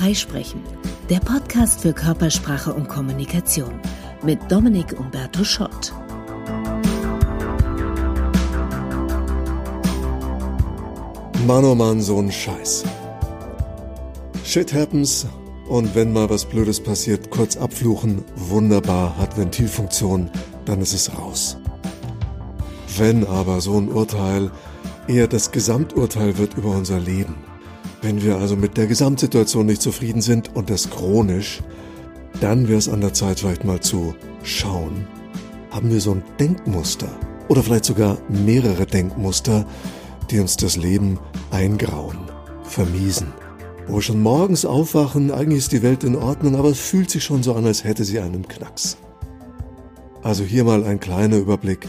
Freisprechen, der Podcast für Körpersprache und Kommunikation mit Dominik Umberto Schott. Mann, oh Mann, so ein Scheiß. Shit happens und wenn mal was Blödes passiert, kurz abfluchen, wunderbar, hat Ventilfunktion, dann ist es raus. Wenn aber so ein Urteil eher das Gesamturteil wird über unser Leben, wenn wir also mit der Gesamtsituation nicht zufrieden sind und das chronisch, dann wäre es an der Zeit vielleicht mal zu schauen, haben wir so ein Denkmuster oder vielleicht sogar mehrere Denkmuster, die uns das Leben eingrauen, vermiesen. Wo wir schon morgens aufwachen, eigentlich ist die Welt in Ordnung, aber es fühlt sich schon so an, als hätte sie einen Knacks. Also hier mal ein kleiner Überblick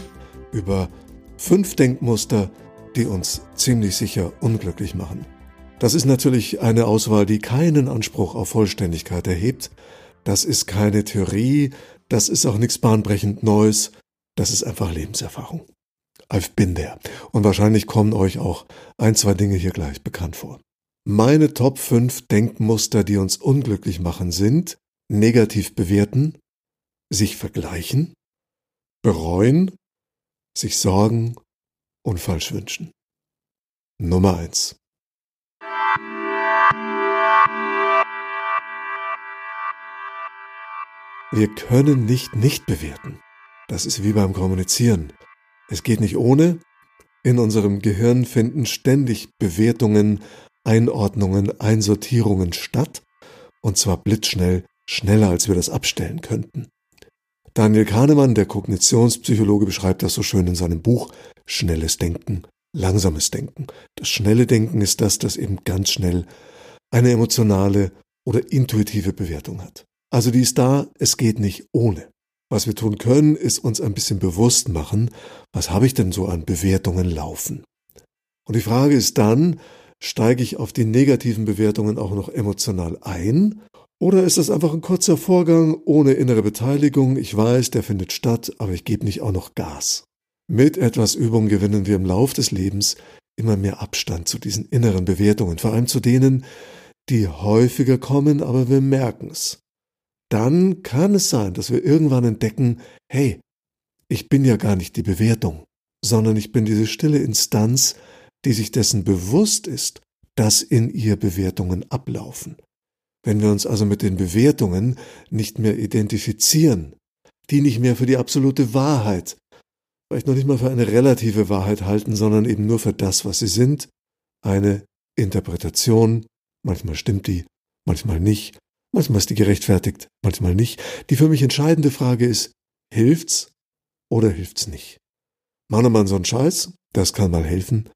über fünf Denkmuster, die uns ziemlich sicher unglücklich machen. Das ist natürlich eine Auswahl, die keinen Anspruch auf Vollständigkeit erhebt. Das ist keine Theorie, das ist auch nichts bahnbrechend Neues, das ist einfach Lebenserfahrung. I've been there. Und wahrscheinlich kommen euch auch ein, zwei Dinge hier gleich bekannt vor. Meine Top 5 Denkmuster, die uns unglücklich machen, sind negativ bewerten, sich vergleichen, bereuen, sich sorgen und falsch wünschen. Nummer 1. Wir können nicht nicht bewerten. Das ist wie beim Kommunizieren. Es geht nicht ohne. In unserem Gehirn finden ständig Bewertungen, Einordnungen, Einsortierungen statt, und zwar blitzschnell, schneller als wir das abstellen könnten. Daniel Kahnemann, der Kognitionspsychologe, beschreibt das so schön in seinem Buch Schnelles Denken, langsames Denken. Das schnelle Denken ist das, das eben ganz schnell eine emotionale oder intuitive Bewertung hat. Also die ist da, es geht nicht ohne. Was wir tun können, ist uns ein bisschen bewusst machen, was habe ich denn so an Bewertungen laufen. Und die Frage ist dann, steige ich auf die negativen Bewertungen auch noch emotional ein? Oder ist das einfach ein kurzer Vorgang ohne innere Beteiligung? Ich weiß, der findet statt, aber ich gebe nicht auch noch Gas. Mit etwas Übung gewinnen wir im Lauf des Lebens immer mehr Abstand zu diesen inneren Bewertungen, vor allem zu denen, die häufiger kommen, aber wir merken es dann kann es sein, dass wir irgendwann entdecken, hey, ich bin ja gar nicht die Bewertung, sondern ich bin diese stille Instanz, die sich dessen bewusst ist, dass in ihr Bewertungen ablaufen. Wenn wir uns also mit den Bewertungen nicht mehr identifizieren, die nicht mehr für die absolute Wahrheit, vielleicht noch nicht mal für eine relative Wahrheit halten, sondern eben nur für das, was sie sind, eine Interpretation, manchmal stimmt die, manchmal nicht, Manchmal ist die gerechtfertigt, manchmal nicht. Die für mich entscheidende Frage ist, hilft's oder hilft's nicht? Mahne man so einen Scheiß, das kann mal helfen,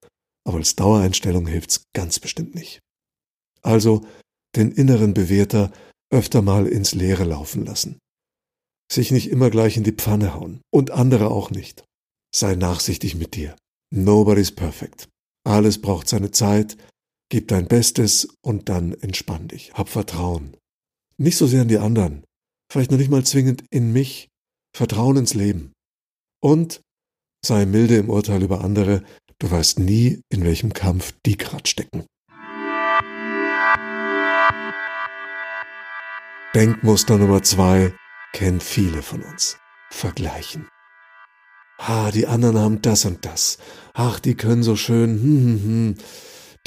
aber als Dauereinstellung hilft's ganz bestimmt nicht. Also den inneren Bewerter öfter mal ins Leere laufen lassen. Sich nicht immer gleich in die Pfanne hauen und andere auch nicht. Sei nachsichtig mit dir. Nobody's perfect. Alles braucht seine Zeit. Gib dein Bestes und dann entspann dich. Hab Vertrauen. Nicht so sehr in die anderen, vielleicht noch nicht mal zwingend in mich, Vertrauen ins Leben. Und sei milde im Urteil über andere, du weißt nie, in welchem Kampf die grad stecken. Denkmuster Nummer zwei kennen viele von uns. Vergleichen. Ah, die anderen haben das und das. Ach, die können so schön. Hm, hm, hm.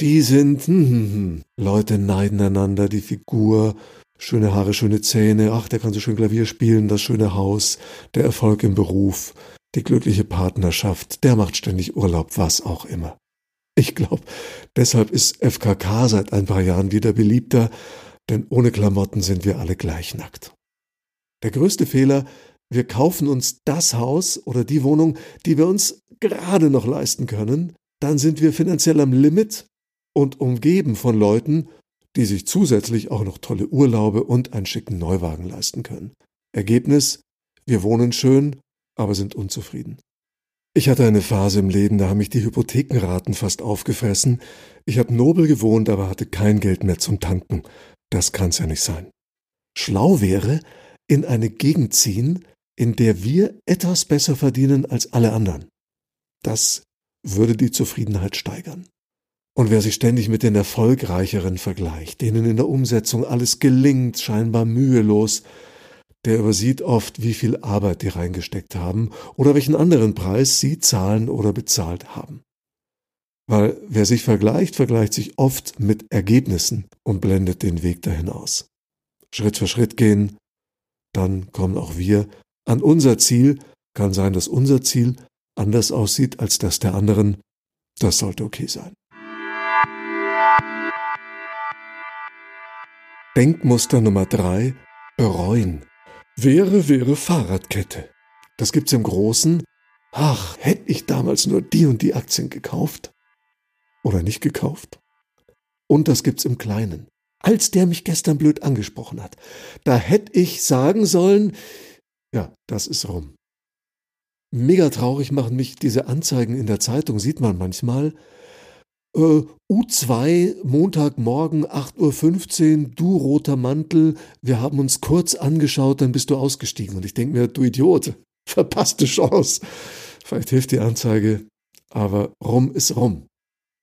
Die sind. Hm, hm, hm. Leute neiden einander die Figur Schöne Haare, schöne Zähne, ach, der kann so schön Klavier spielen, das schöne Haus, der Erfolg im Beruf, die glückliche Partnerschaft, der macht ständig Urlaub, was auch immer. Ich glaube, deshalb ist FKK seit ein paar Jahren wieder beliebter, denn ohne Klamotten sind wir alle gleich nackt. Der größte Fehler, wir kaufen uns das Haus oder die Wohnung, die wir uns gerade noch leisten können, dann sind wir finanziell am Limit und umgeben von Leuten, die sich zusätzlich auch noch tolle Urlaube und einen schicken Neuwagen leisten können. Ergebnis, wir wohnen schön, aber sind unzufrieden. Ich hatte eine Phase im Leben, da haben mich die Hypothekenraten fast aufgefressen. Ich habe nobel gewohnt, aber hatte kein Geld mehr zum Tanken. Das kann's ja nicht sein. Schlau wäre, in eine Gegend ziehen, in der wir etwas besser verdienen als alle anderen. Das würde die Zufriedenheit steigern. Und wer sich ständig mit den Erfolgreicheren vergleicht, denen in der Umsetzung alles gelingt, scheinbar mühelos, der übersieht oft, wie viel Arbeit die reingesteckt haben oder welchen anderen Preis sie zahlen oder bezahlt haben. Weil wer sich vergleicht, vergleicht sich oft mit Ergebnissen und blendet den Weg dahin aus. Schritt für Schritt gehen, dann kommen auch wir an unser Ziel. Kann sein, dass unser Ziel anders aussieht als das der anderen. Das sollte okay sein. Denkmuster Nummer drei: Bereuen. Wäre, wäre Fahrradkette. Das gibt's im Großen. Ach, hätte ich damals nur die und die Aktien gekauft oder nicht gekauft. Und das gibt's im Kleinen. Als der mich gestern blöd angesprochen hat, da hätte ich sagen sollen, ja, das ist rum. Mega traurig machen mich diese Anzeigen in der Zeitung, sieht man manchmal. Äh, U2, Montagmorgen, 8.15 Uhr, du roter Mantel, wir haben uns kurz angeschaut, dann bist du ausgestiegen. Und ich denke mir, du Idiot, verpasste Chance. Vielleicht hilft die Anzeige, aber rum ist rum.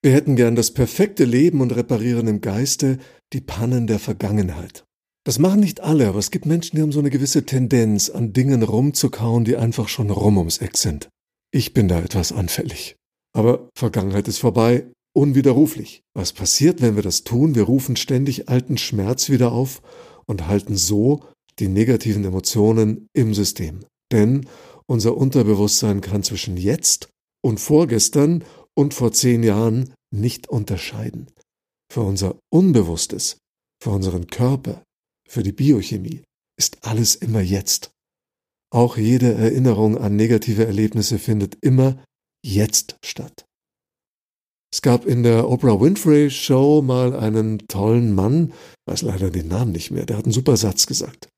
Wir hätten gern das perfekte Leben und reparieren im Geiste die Pannen der Vergangenheit. Das machen nicht alle, aber es gibt Menschen, die haben so eine gewisse Tendenz, an Dingen rumzukauen, die einfach schon rum ums Eck sind. Ich bin da etwas anfällig. Aber Vergangenheit ist vorbei, unwiderruflich. Was passiert, wenn wir das tun? Wir rufen ständig alten Schmerz wieder auf und halten so die negativen Emotionen im System. Denn unser Unterbewusstsein kann zwischen jetzt und vorgestern und vor zehn Jahren nicht unterscheiden. Für unser Unbewusstes, für unseren Körper, für die Biochemie ist alles immer jetzt. Auch jede Erinnerung an negative Erlebnisse findet immer jetzt statt. Es gab in der Oprah Winfrey Show mal einen tollen Mann, weiß leider den Namen nicht mehr, der hat einen super Satz gesagt.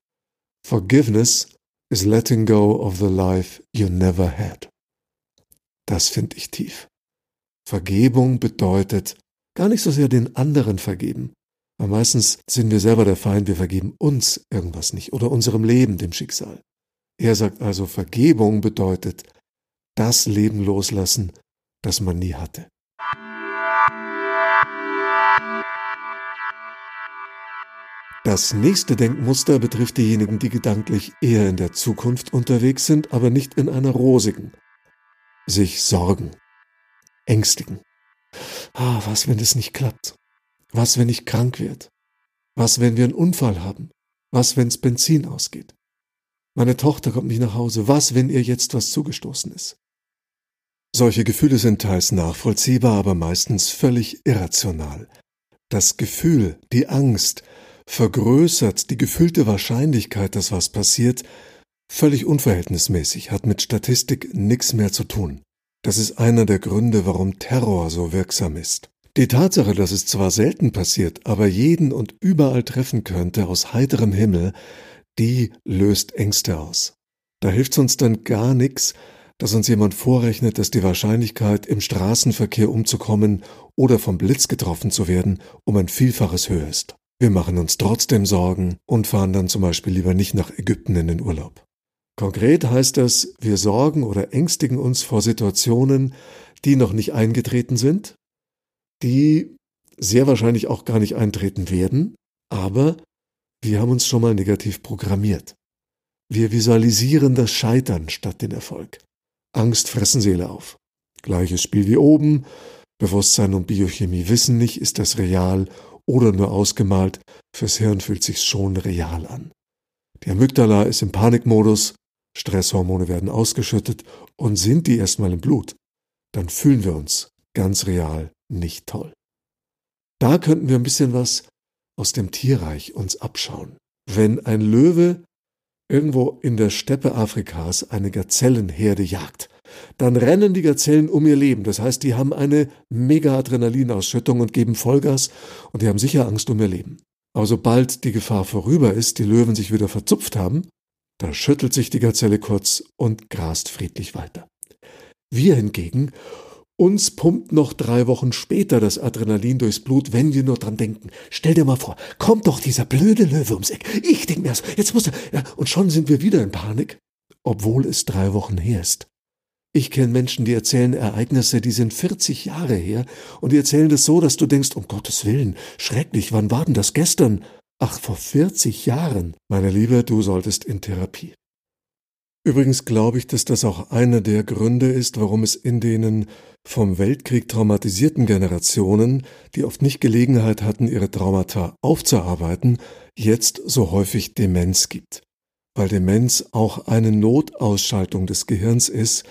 Forgiveness is letting go of the life you never had. Das finde ich tief. Vergebung bedeutet gar nicht so sehr den anderen vergeben, weil meistens sind wir selber der Feind, wir vergeben uns irgendwas nicht oder unserem Leben, dem Schicksal. Er sagt also, Vergebung bedeutet das Leben loslassen, das man nie hatte. Das nächste Denkmuster betrifft diejenigen, die gedanklich eher in der Zukunft unterwegs sind, aber nicht in einer rosigen. Sich sorgen ängstigen. Ah, was, wenn es nicht klappt? Was, wenn ich krank werde? Was, wenn wir einen Unfall haben? Was, wenn's Benzin ausgeht? Meine Tochter kommt nicht nach Hause. Was, wenn ihr jetzt was zugestoßen ist? Solche Gefühle sind teils nachvollziehbar, aber meistens völlig irrational. Das Gefühl, die Angst, vergrößert die gefühlte Wahrscheinlichkeit, dass was passiert, völlig unverhältnismäßig, hat mit Statistik nichts mehr zu tun. Das ist einer der Gründe, warum Terror so wirksam ist. Die Tatsache, dass es zwar selten passiert, aber jeden und überall treffen könnte aus heiterem Himmel, die löst Ängste aus. Da hilft's uns dann gar nichts, dass uns jemand vorrechnet, dass die Wahrscheinlichkeit, im Straßenverkehr umzukommen oder vom Blitz getroffen zu werden, um ein Vielfaches höher ist. Wir machen uns trotzdem Sorgen und fahren dann zum Beispiel lieber nicht nach Ägypten in den Urlaub. Konkret heißt das, wir sorgen oder ängstigen uns vor Situationen, die noch nicht eingetreten sind, die sehr wahrscheinlich auch gar nicht eintreten werden, aber wir haben uns schon mal negativ programmiert. Wir visualisieren das Scheitern statt den Erfolg. Angst fressen Seele auf. Gleiches Spiel wie oben. Bewusstsein und Biochemie wissen nicht, ist das real oder nur ausgemalt. Fürs Hirn fühlt sich's schon real an. Die Amygdala ist im Panikmodus, Stresshormone werden ausgeschüttet und sind die erstmal im Blut, dann fühlen wir uns ganz real nicht toll. Da könnten wir ein bisschen was aus dem Tierreich uns abschauen. Wenn ein Löwe irgendwo in der Steppe Afrikas eine Gazellenherde jagt, dann rennen die Gazellen um ihr Leben. Das heißt, die haben eine mega Adrenalinausschüttung und geben Vollgas und die haben sicher Angst um ihr Leben. Aber sobald die Gefahr vorüber ist, die Löwen sich wieder verzupft haben, da schüttelt sich die Gazelle kurz und grast friedlich weiter. Wir hingegen, uns pumpt noch drei Wochen später das Adrenalin durchs Blut, wenn wir nur dran denken. Stell dir mal vor, kommt doch dieser blöde Löwe ums Eck. Ich denk mir, jetzt muss er, ja, und schon sind wir wieder in Panik, obwohl es drei Wochen her ist. Ich kenne Menschen, die erzählen Ereignisse, die sind 40 Jahre her und die erzählen das so, dass du denkst, um Gottes Willen, schrecklich, wann war denn das gestern? Ach, vor 40 Jahren. Meine Liebe, du solltest in Therapie. Übrigens glaube ich, dass das auch einer der Gründe ist, warum es in denen vom Weltkrieg traumatisierten Generationen, die oft nicht Gelegenheit hatten, ihre Traumata aufzuarbeiten, jetzt so häufig Demenz gibt. Weil Demenz auch eine Notausschaltung des Gehirns ist,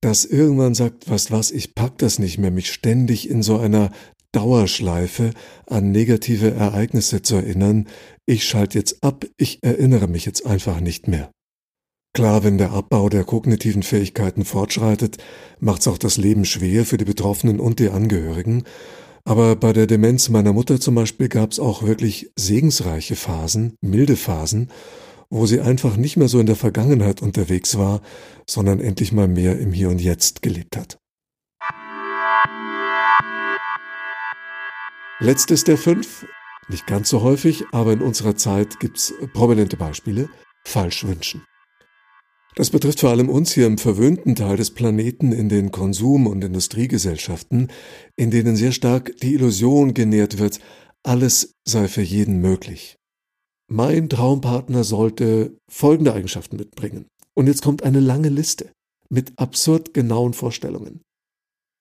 das irgendwann sagt, was was, ich pack das nicht mehr, mich ständig in so einer Dauerschleife an negative Ereignisse zu erinnern. Ich schalte jetzt ab, ich erinnere mich jetzt einfach nicht mehr. Klar, wenn der Abbau der kognitiven Fähigkeiten fortschreitet, macht's auch das Leben schwer für die Betroffenen und die Angehörigen. Aber bei der Demenz meiner Mutter zum Beispiel gab's auch wirklich segensreiche Phasen, milde Phasen, wo sie einfach nicht mehr so in der Vergangenheit unterwegs war, sondern endlich mal mehr im Hier und Jetzt gelebt hat. Letztes der fünf, nicht ganz so häufig, aber in unserer Zeit gibt's prominente Beispiele, Falschwünschen. Das betrifft vor allem uns hier im verwöhnten Teil des Planeten in den Konsum- und Industriegesellschaften, in denen sehr stark die Illusion genährt wird, alles sei für jeden möglich. Mein Traumpartner sollte folgende Eigenschaften mitbringen. Und jetzt kommt eine lange Liste mit absurd genauen Vorstellungen.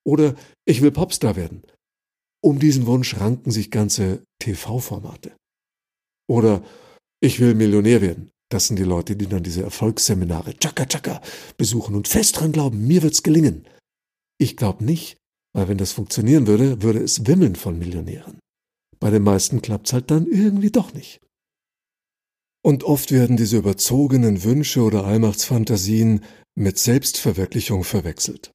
Oder ich will Popstar werden. Um diesen Wunsch ranken sich ganze TV-Formate. Oder ich will Millionär werden. Das sind die Leute, die dann diese Erfolgsseminare Chaka Chaka besuchen und fest dran glauben, mir wird's gelingen. Ich glaube nicht, weil wenn das funktionieren würde, würde es wimmeln von Millionären. Bei den meisten klappt's halt dann irgendwie doch nicht. Und oft werden diese überzogenen Wünsche oder Allmachtsfantasien mit Selbstverwirklichung verwechselt.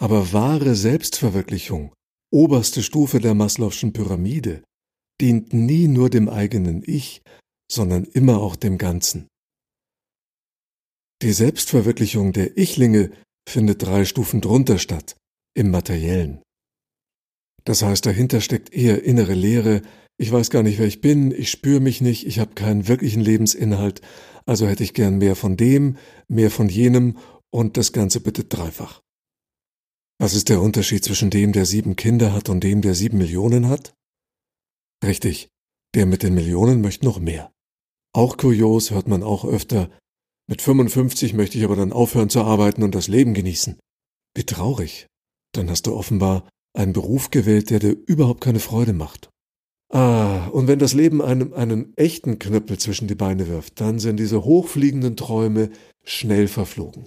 Aber wahre Selbstverwirklichung, oberste Stufe der Maslow'schen Pyramide, dient nie nur dem eigenen Ich, sondern immer auch dem Ganzen. Die Selbstverwirklichung der Ichlinge findet drei Stufen drunter statt, im Materiellen. Das heißt, dahinter steckt eher innere Leere, ich weiß gar nicht, wer ich bin, ich spüre mich nicht, ich habe keinen wirklichen Lebensinhalt, also hätte ich gern mehr von dem, mehr von jenem und das Ganze bitte dreifach. Was ist der Unterschied zwischen dem, der sieben Kinder hat und dem, der sieben Millionen hat? Richtig, der mit den Millionen möchte noch mehr. Auch kurios hört man auch öfter, mit 55 möchte ich aber dann aufhören zu arbeiten und das Leben genießen. Wie traurig. Dann hast du offenbar einen Beruf gewählt, der dir überhaupt keine Freude macht. Ah, und wenn das Leben einem einen echten Knüppel zwischen die Beine wirft, dann sind diese hochfliegenden Träume schnell verflogen.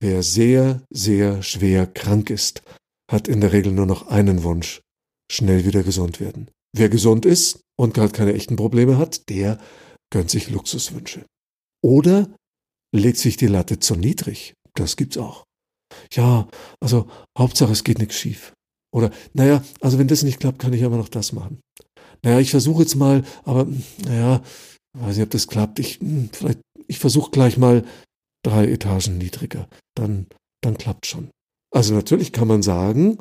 Wer sehr, sehr schwer krank ist, hat in der Regel nur noch einen Wunsch, schnell wieder gesund werden. Wer gesund ist und gerade keine echten Probleme hat, der gönnt sich Luxuswünsche. Oder legt sich die Latte zu niedrig. Das gibt's auch. Ja, also Hauptsache es geht nichts schief. Oder, naja, also wenn das nicht klappt, kann ich aber noch das machen naja, ich versuche jetzt mal, aber naja, weiß nicht, ob das klappt. Ich, hm, vielleicht, ich versuche gleich mal drei Etagen niedriger. Dann, dann klappt schon. Also natürlich kann man sagen,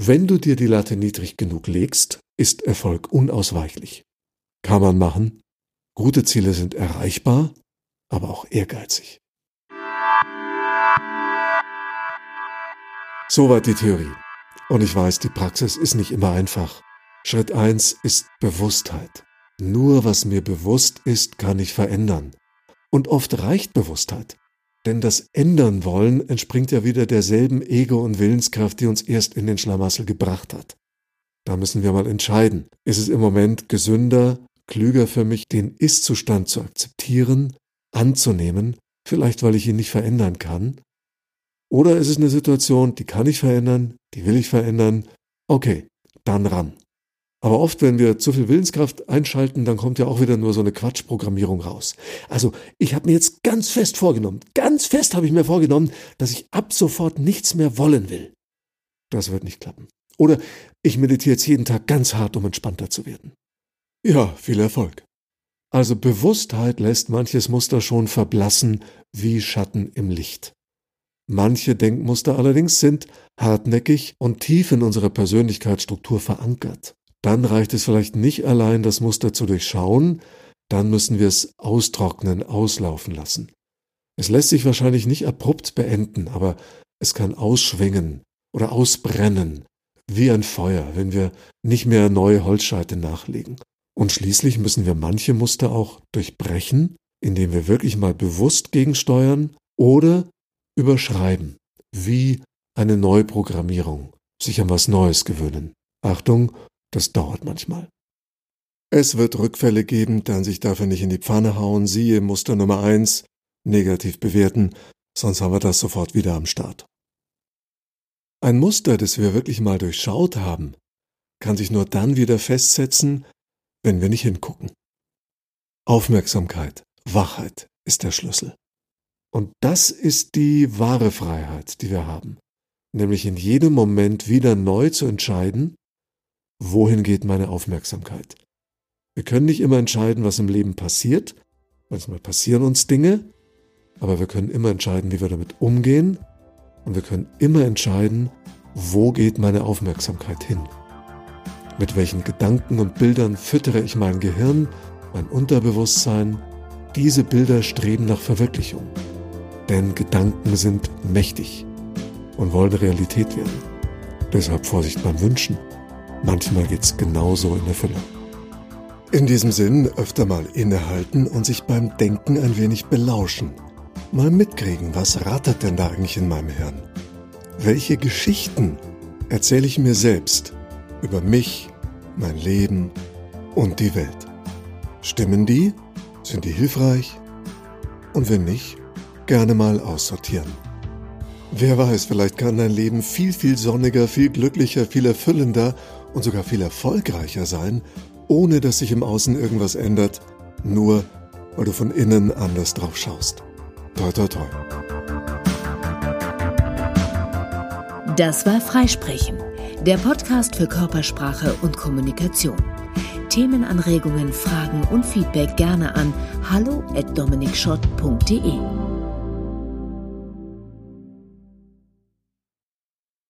wenn du dir die Latte niedrig genug legst, ist Erfolg unausweichlich. Kann man machen. Gute Ziele sind erreichbar, aber auch ehrgeizig. Soweit die Theorie. Und ich weiß, die Praxis ist nicht immer einfach. Schritt eins ist Bewusstheit. Nur was mir bewusst ist, kann ich verändern. Und oft reicht Bewusstheit. Denn das Ändern wollen entspringt ja wieder derselben Ego- und Willenskraft, die uns erst in den Schlamassel gebracht hat. Da müssen wir mal entscheiden. Ist es im Moment gesünder, klüger für mich, den Ist-Zustand zu akzeptieren, anzunehmen, vielleicht weil ich ihn nicht verändern kann? Oder ist es eine Situation, die kann ich verändern, die will ich verändern? Okay, dann ran. Aber oft, wenn wir zu viel Willenskraft einschalten, dann kommt ja auch wieder nur so eine Quatschprogrammierung raus. Also ich habe mir jetzt ganz fest vorgenommen, ganz fest habe ich mir vorgenommen, dass ich ab sofort nichts mehr wollen will. Das wird nicht klappen. Oder ich meditiere jetzt jeden Tag ganz hart, um entspannter zu werden. Ja, viel Erfolg. Also Bewusstheit lässt manches Muster schon verblassen wie Schatten im Licht. Manche Denkmuster allerdings sind hartnäckig und tief in unserer Persönlichkeitsstruktur verankert dann reicht es vielleicht nicht allein, das Muster zu durchschauen, dann müssen wir es austrocknen, auslaufen lassen. Es lässt sich wahrscheinlich nicht abrupt beenden, aber es kann ausschwingen oder ausbrennen, wie ein Feuer, wenn wir nicht mehr neue Holzscheite nachlegen. Und schließlich müssen wir manche Muster auch durchbrechen, indem wir wirklich mal bewusst gegensteuern oder überschreiben, wie eine Neuprogrammierung, sich an was Neues gewöhnen. Achtung, das dauert manchmal. Es wird Rückfälle geben, dann sich dafür nicht in die Pfanne hauen, siehe Muster Nummer eins, negativ bewerten, sonst haben wir das sofort wieder am Start. Ein Muster, das wir wirklich mal durchschaut haben, kann sich nur dann wieder festsetzen, wenn wir nicht hingucken. Aufmerksamkeit, Wachheit ist der Schlüssel. Und das ist die wahre Freiheit, die wir haben, nämlich in jedem Moment wieder neu zu entscheiden, wohin geht meine Aufmerksamkeit. Wir können nicht immer entscheiden, was im Leben passiert, manchmal passieren uns Dinge, aber wir können immer entscheiden, wie wir damit umgehen und wir können immer entscheiden, wo geht meine Aufmerksamkeit hin. Mit welchen Gedanken und Bildern füttere ich mein Gehirn, mein Unterbewusstsein. Diese Bilder streben nach Verwirklichung. Denn Gedanken sind mächtig und wollen Realität werden. Deshalb Vorsicht beim Wünschen. Manchmal geht's genauso in Erfüllung. In diesem Sinn öfter mal innehalten und sich beim Denken ein wenig belauschen mal mitkriegen, was rattert denn da eigentlich in meinem Hirn? Welche Geschichten erzähle ich mir selbst über mich, mein Leben und die Welt? Stimmen die? Sind die hilfreich? Und wenn nicht, gerne mal aussortieren. Wer weiß, vielleicht kann dein Leben viel, viel sonniger, viel glücklicher, viel erfüllender und sogar viel erfolgreicher sein, ohne dass sich im Außen irgendwas ändert, nur weil du von innen anders drauf schaust. Toi, toi, toi. Das war Freisprechen, der Podcast für Körpersprache und Kommunikation. Themenanregungen, Fragen und Feedback gerne an hallo@dominikschott.de.